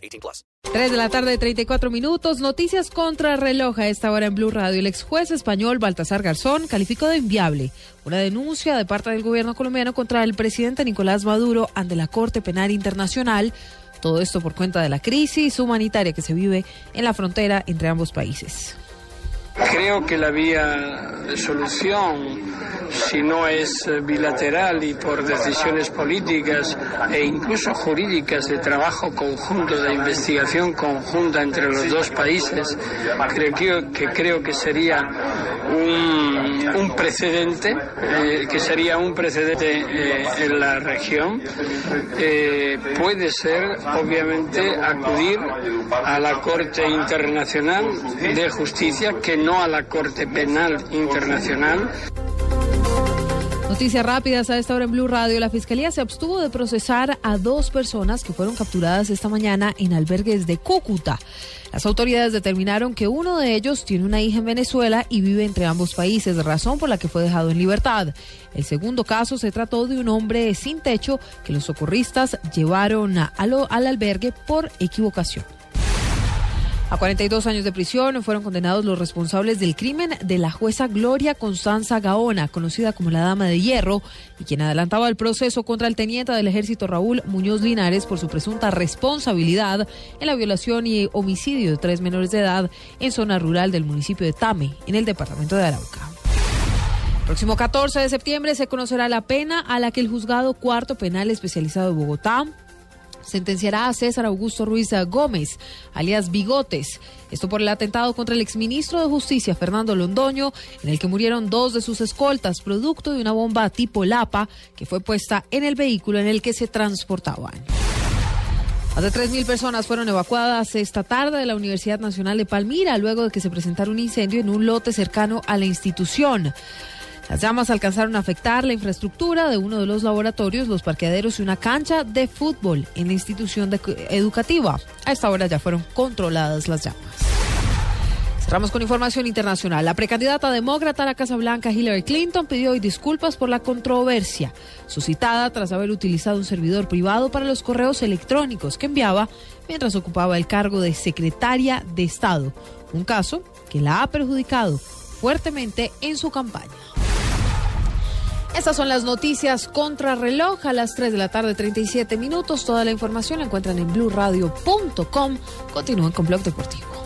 18 plus. 3 de la tarde, 34 minutos. Noticias contra reloj a esta hora en Blue Radio. El ex juez español Baltasar Garzón calificó de inviable una denuncia de parte del gobierno colombiano contra el presidente Nicolás Maduro ante la Corte Penal Internacional. Todo esto por cuenta de la crisis humanitaria que se vive en la frontera entre ambos países. Creo que la vía de solución, si no es bilateral y por decisiones políticas e incluso jurídicas de trabajo conjunto, de investigación conjunta entre los dos países, creo que, creo que sería un, precedente, eh, que sería un precedente eh, en la región. Eh, puede ser, obviamente, acudir a la Corte Internacional de Justicia, que no a la Corte Penal Internacional. Noticias rápidas a esta hora en Blue Radio. La Fiscalía se abstuvo de procesar a dos personas que fueron capturadas esta mañana en albergues de Cúcuta. Las autoridades determinaron que uno de ellos tiene una hija en Venezuela y vive entre ambos países, razón por la que fue dejado en libertad. El segundo caso se trató de un hombre sin techo que los socorristas llevaron a, al albergue por equivocación. A 42 años de prisión fueron condenados los responsables del crimen de la jueza Gloria Constanza Gaona, conocida como la Dama de Hierro, y quien adelantaba el proceso contra el teniente del ejército Raúl Muñoz Linares por su presunta responsabilidad en la violación y homicidio de tres menores de edad en zona rural del municipio de Tame, en el departamento de Arauca. Próximo 14 de septiembre se conocerá la pena a la que el juzgado cuarto penal especializado de Bogotá sentenciará a César Augusto Ruiz Gómez, alias Bigotes. Esto por el atentado contra el exministro de Justicia, Fernando Londoño, en el que murieron dos de sus escoltas, producto de una bomba tipo Lapa que fue puesta en el vehículo en el que se transportaban. Más de 3.000 personas fueron evacuadas esta tarde de la Universidad Nacional de Palmira luego de que se presentara un incendio en un lote cercano a la institución. Las llamas alcanzaron a afectar la infraestructura de uno de los laboratorios, los parqueaderos y una cancha de fútbol en la institución educativa. A esta hora ya fueron controladas las llamas. Cerramos con información internacional. La precandidata demócrata a la Casa Blanca, Hillary Clinton, pidió hoy disculpas por la controversia suscitada tras haber utilizado un servidor privado para los correos electrónicos que enviaba mientras ocupaba el cargo de secretaria de Estado. Un caso que la ha perjudicado fuertemente en su campaña. Estas son las noticias contra reloj a las 3 de la tarde, 37 minutos. Toda la información la encuentran en blurradio.com. Continúen con Blog Deportivo.